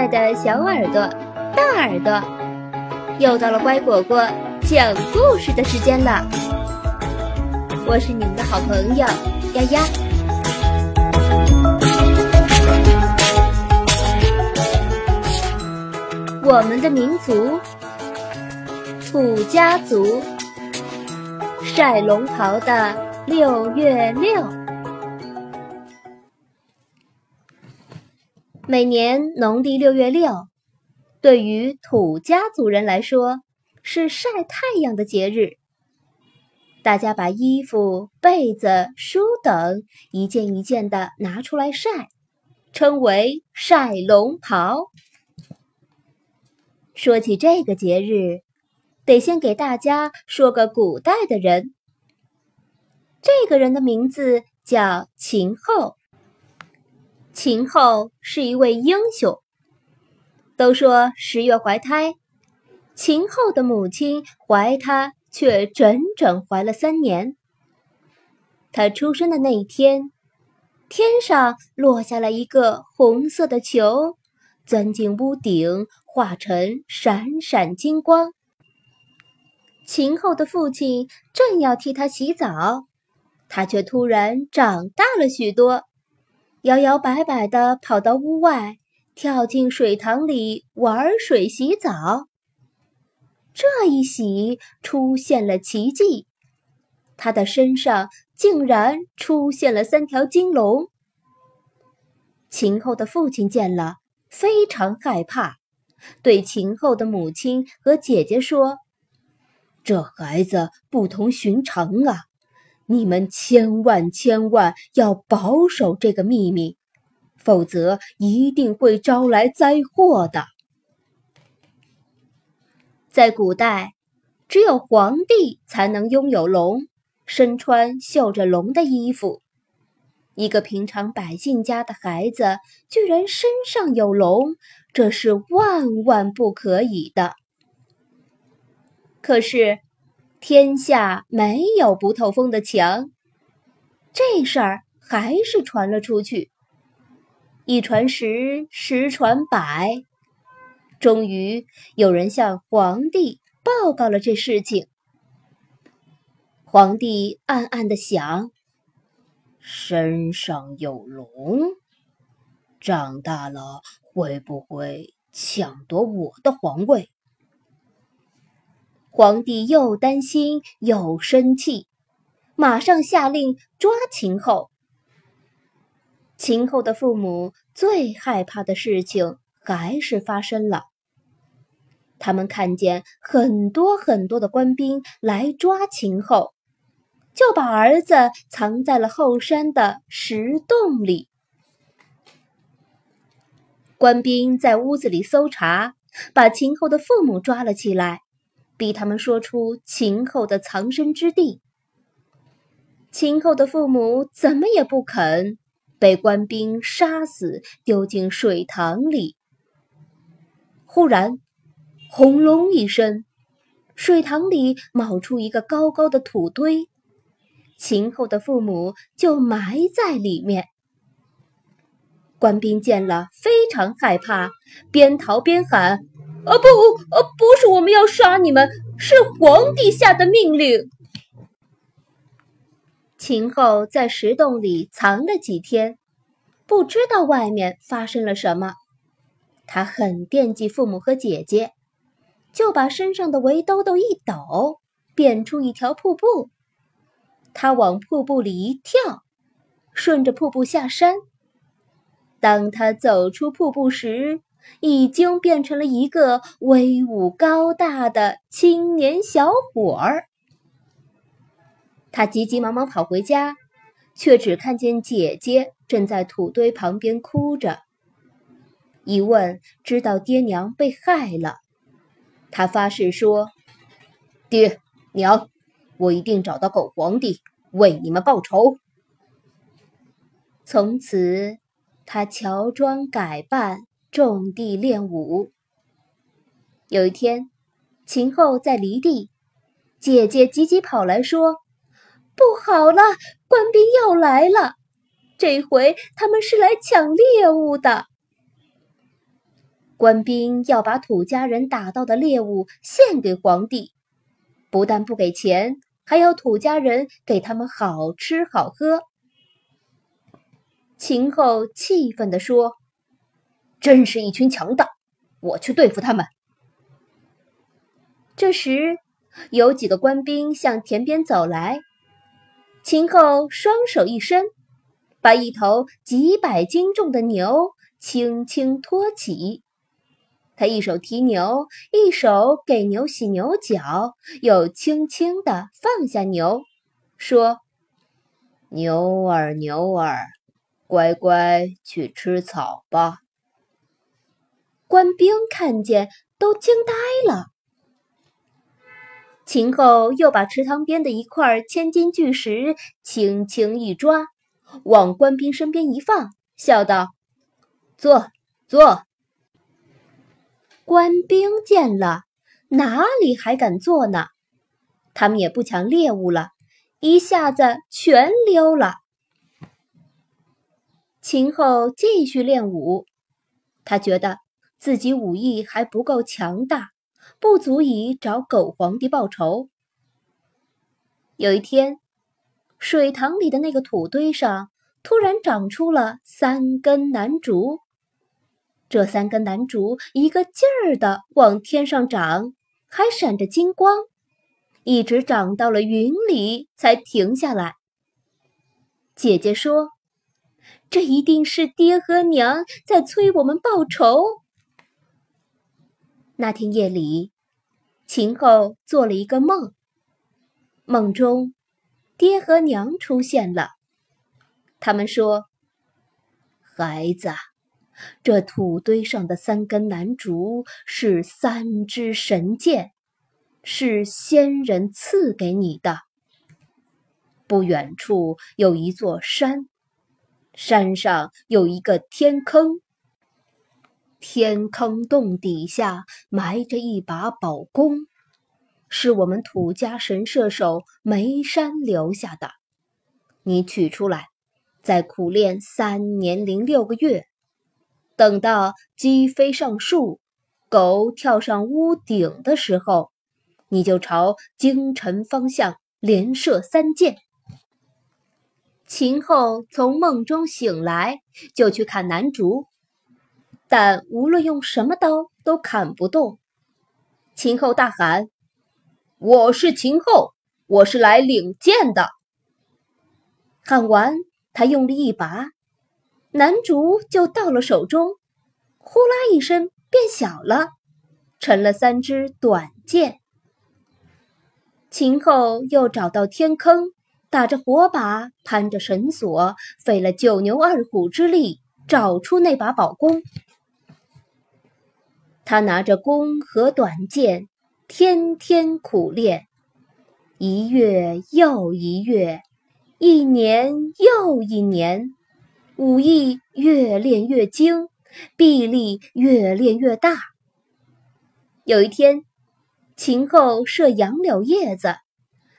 爱的小耳朵、大耳朵，又到了乖果果讲故事的时间了。我是你们的好朋友丫丫。我们的民族——土家族，晒龙袍的六月六。每年农历六月六，对于土家族人来说是晒太阳的节日。大家把衣服、被子、书等一件一件的拿出来晒，称为晒龙袍。说起这个节日，得先给大家说个古代的人。这个人的名字叫秦后。秦后是一位英雄。都说十月怀胎，秦后的母亲怀她却整整怀了三年。她出生的那一天，天上落下了一个红色的球，钻进屋顶，化成闪闪金光。秦后的父亲正要替她洗澡，她却突然长大了许多。摇摇摆摆地跑到屋外，跳进水塘里玩水洗澡。这一洗出现了奇迹，他的身上竟然出现了三条金龙。秦后的父亲见了非常害怕，对秦后的母亲和姐姐说：“这孩子不同寻常啊！”你们千万千万要保守这个秘密，否则一定会招来灾祸的。在古代，只有皇帝才能拥有龙，身穿绣着龙的衣服。一个平常百姓家的孩子居然身上有龙，这是万万不可以的。可是。天下没有不透风的墙，这事儿还是传了出去。一传十，十传百，终于有人向皇帝报告了这事情。皇帝暗暗的想：身上有龙，长大了会不会抢夺我的皇位？皇帝又担心又生气，马上下令抓秦后。秦后的父母最害怕的事情还是发生了。他们看见很多很多的官兵来抓秦后，就把儿子藏在了后山的石洞里。官兵在屋子里搜查，把秦后的父母抓了起来。逼他们说出秦后的藏身之地。秦后的父母怎么也不肯，被官兵杀死，丢进水塘里。忽然，轰隆一声，水塘里冒出一个高高的土堆，秦后的父母就埋在里面。官兵见了，非常害怕，边逃边喊。啊不，呃，不是我们要杀你们，是皇帝下的命令。秦后在石洞里藏了几天，不知道外面发生了什么。她很惦记父母和姐姐，就把身上的围兜兜一抖，变出一条瀑布。他往瀑布里一跳，顺着瀑布下山。当他走出瀑布时，已经变成了一个威武高大的青年小伙儿。他急急忙忙跑回家，却只看见姐姐正在土堆旁边哭着。一问，知道爹娘被害了。他发誓说：“爹娘，我一定找到狗皇帝，为你们报仇。”从此，他乔装改扮。种地练武。有一天，秦后在犁地，姐姐急急跑来说：“不好了，官兵要来了！这回他们是来抢猎物的。”官兵要把土家人打到的猎物献给皇帝，不但不给钱，还要土家人给他们好吃好喝。秦后气愤地说：“真是一群强盗，我去对付他们。”这时，有几个官兵向田边走来，秦后双手一伸，把一头几百斤重的牛轻轻托起。他一手提牛，一手给牛洗牛角，又轻轻地放下牛，说：“牛儿，牛儿，乖乖去吃草吧。”官兵看见，都惊呆了。秦后又把池塘边的一块千斤巨石轻轻一抓，往官兵身边一放，笑道：“坐，坐。”官兵见了，哪里还敢坐呢？他们也不抢猎物了，一下子全溜了。秦后继续练武，他觉得自己武艺还不够强大，不足以找狗皇帝报仇。有一天，水塘里的那个土堆上突然长出了三根楠竹。这三根楠竹一个劲儿的往天上长，还闪着金光，一直长到了云里才停下来。姐姐说：“这一定是爹和娘在催我们报仇。”那天夜里，秦后做了一个梦，梦中爹和娘出现了，他们说：“孩子。”这土堆上的三根楠竹是三支神箭，是仙人赐给你的。不远处有一座山，山上有一个天坑，天坑洞底下埋着一把宝弓，是我们土家神射手梅山留下的。你取出来，再苦练三年零六个月。等到鸡飞上树，狗跳上屋顶的时候，你就朝京城方向连射三箭。秦后从梦中醒来，就去看南竹，但无论用什么刀都砍不动。秦后大喊：“我是秦后，我是来领剑的！”喊完，他用力一拔。男竹就到了手中，呼啦一声变小了，成了三支短剑。秦后又找到天坑，打着火把，攀着绳索，费了九牛二虎之力，找出那把宝弓。他拿着弓和短剑，天天苦练，一月又一月，一年又一年。武艺越练越精，臂力越练越大。有一天，秦后射杨柳叶子，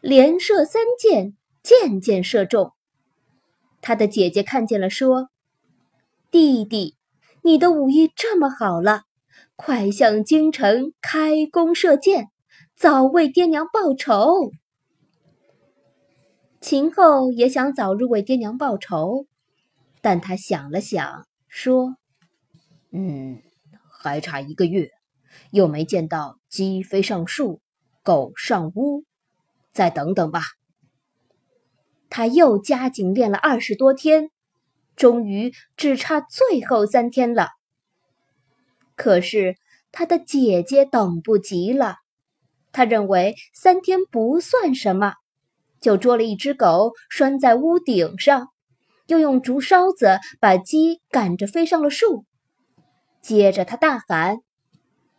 连射三箭，箭箭射中。他的姐姐看见了，说：“弟弟，你的武艺这么好了，快向京城开弓射箭，早为爹娘报仇。”秦后也想早日为爹娘报仇。但他想了想，说：“嗯，还差一个月，又没见到鸡飞上树，狗上屋，再等等吧。”他又加紧练了二十多天，终于只差最后三天了。可是他的姐姐等不及了，他认为三天不算什么，就捉了一只狗拴在屋顶上。又用竹梢子把鸡赶着飞上了树，接着他大喊：“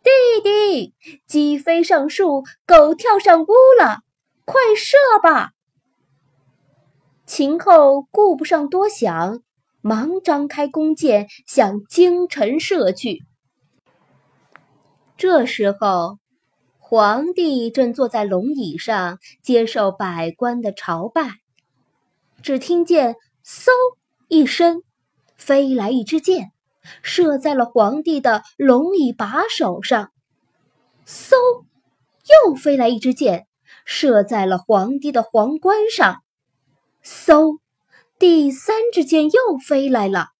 弟弟，鸡飞上树，狗跳上屋了，快射吧！”秦后顾不上多想，忙张开弓箭向京城射去。这时候，皇帝正坐在龙椅上接受百官的朝拜，只听见。嗖一声，飞来一支箭，射在了皇帝的龙椅把手上。嗖，又飞来一支箭，射在了皇帝的皇冠上。嗖，第三支箭又飞来了。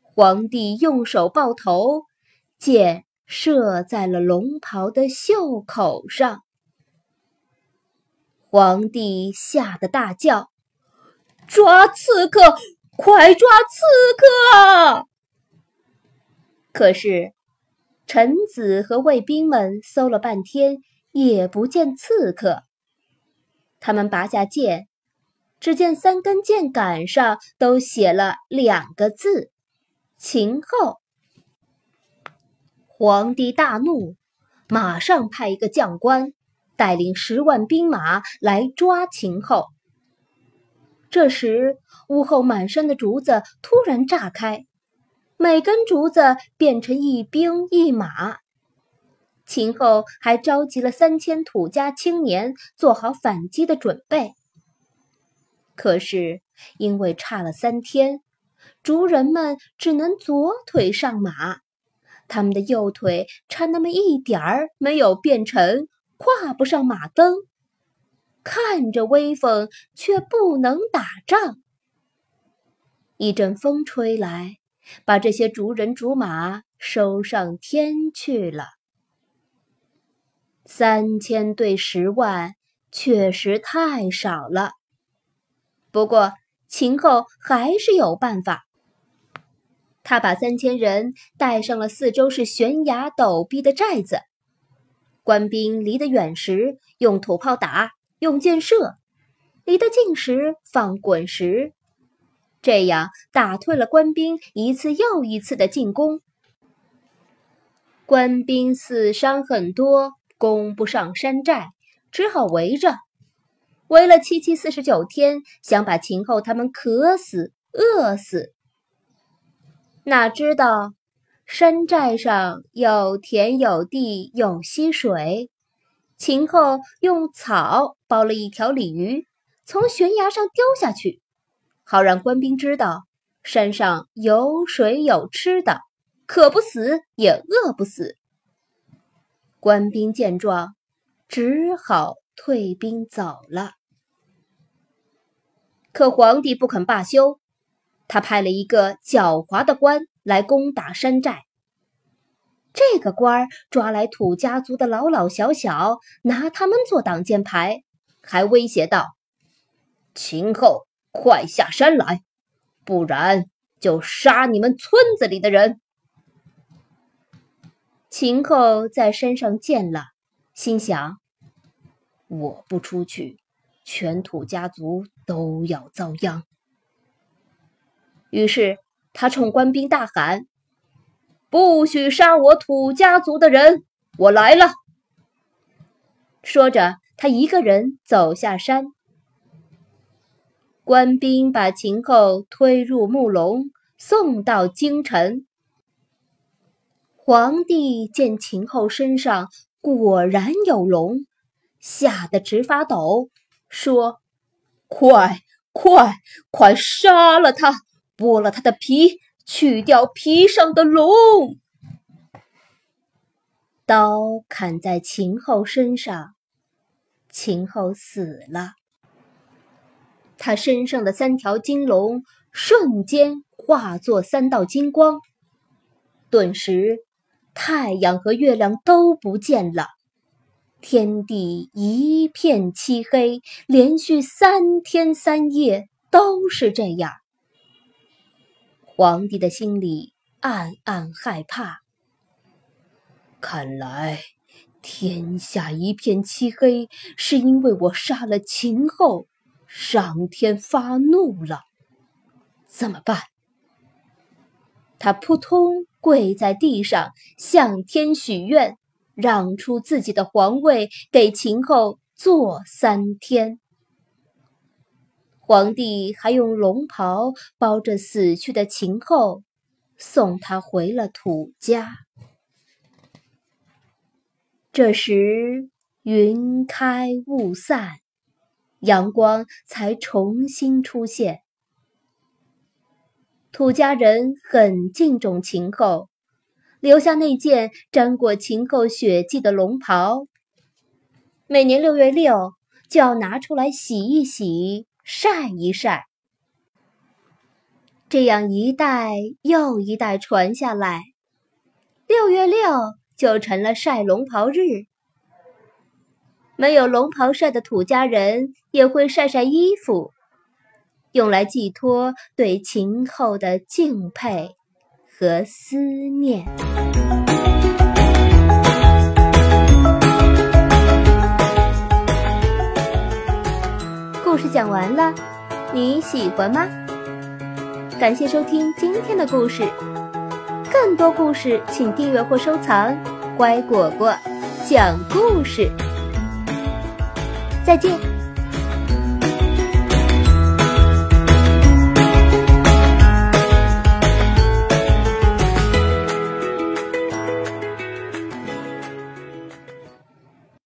皇帝用手抱头，箭射在了龙袍的袖口上。皇帝吓得大叫：“抓刺客！快抓刺客！”可是，臣子和卫兵们搜了半天，也不见刺客。他们拔下剑，只见三根剑杆上都写了两个字：“秦后。”皇帝大怒，马上派一个将官。带领十万兵马来抓秦后。这时，屋后满山的竹子突然炸开，每根竹子变成一兵一马。秦后还召集了三千土家青年，做好反击的准备。可是，因为差了三天，族人们只能左腿上马，他们的右腿差那么一点儿没有变成。跨不上马蹬，看着威风却不能打仗。一阵风吹来，把这些竹人竹马收上天去了。三千对十万，确实太少了。不过秦后还是有办法，他把三千人带上了四周是悬崖陡壁的寨子。官兵离得远时，用土炮打，用箭射；离得近时，放滚石。这样打退了官兵一次又一次的进攻。官兵死伤很多，攻不上山寨，只好围着，围了七七四十九天，想把秦后他们渴死、饿死。哪知道？山寨上有田有地有溪水，秦后用草包了一条鲤鱼，从悬崖上丢下去，好让官兵知道山上有水有吃的，渴不死也饿不死。官兵见状，只好退兵走了。可皇帝不肯罢休，他派了一个狡猾的官。来攻打山寨。这个官儿抓来土家族的老老小小，拿他们做挡箭牌，还威胁道：“秦后，快下山来，不然就杀你们村子里的人。”秦后在山上见了，心想：“我不出去，全土家族都要遭殃。”于是。他冲官兵大喊：“不许杀我土家族的人！我来了！”说着，他一个人走下山。官兵把秦后推入木笼，送到京城。皇帝见秦后身上果然有龙，吓得直发抖，说：“快快快，杀了他！”剥了他的皮，去掉皮上的龙。刀砍在秦后身上，秦后死了。他身上的三条金龙瞬间化作三道金光，顿时太阳和月亮都不见了，天地一片漆黑，连续三天三夜都是这样。皇帝的心里暗暗害怕。看来天下一片漆黑，是因为我杀了秦后，上天发怒了。怎么办？他扑通跪在地上，向天许愿，让出自己的皇位给秦后坐三天。皇帝还用龙袍包着死去的秦后，送他回了土家。这时云开雾散，阳光才重新出现。土家人很敬重秦后，留下那件沾过秦后血迹的龙袍。每年六月六就要拿出来洗一洗、晒一晒，这样一代又一代传下来，六月六就成了晒龙袍日。没有龙袍晒的土家人也会晒晒衣服。用来寄托对秦后的敬佩和思念。讲完了，你喜欢吗？感谢收听今天的故事，更多故事请订阅或收藏。乖果果讲故事，再见。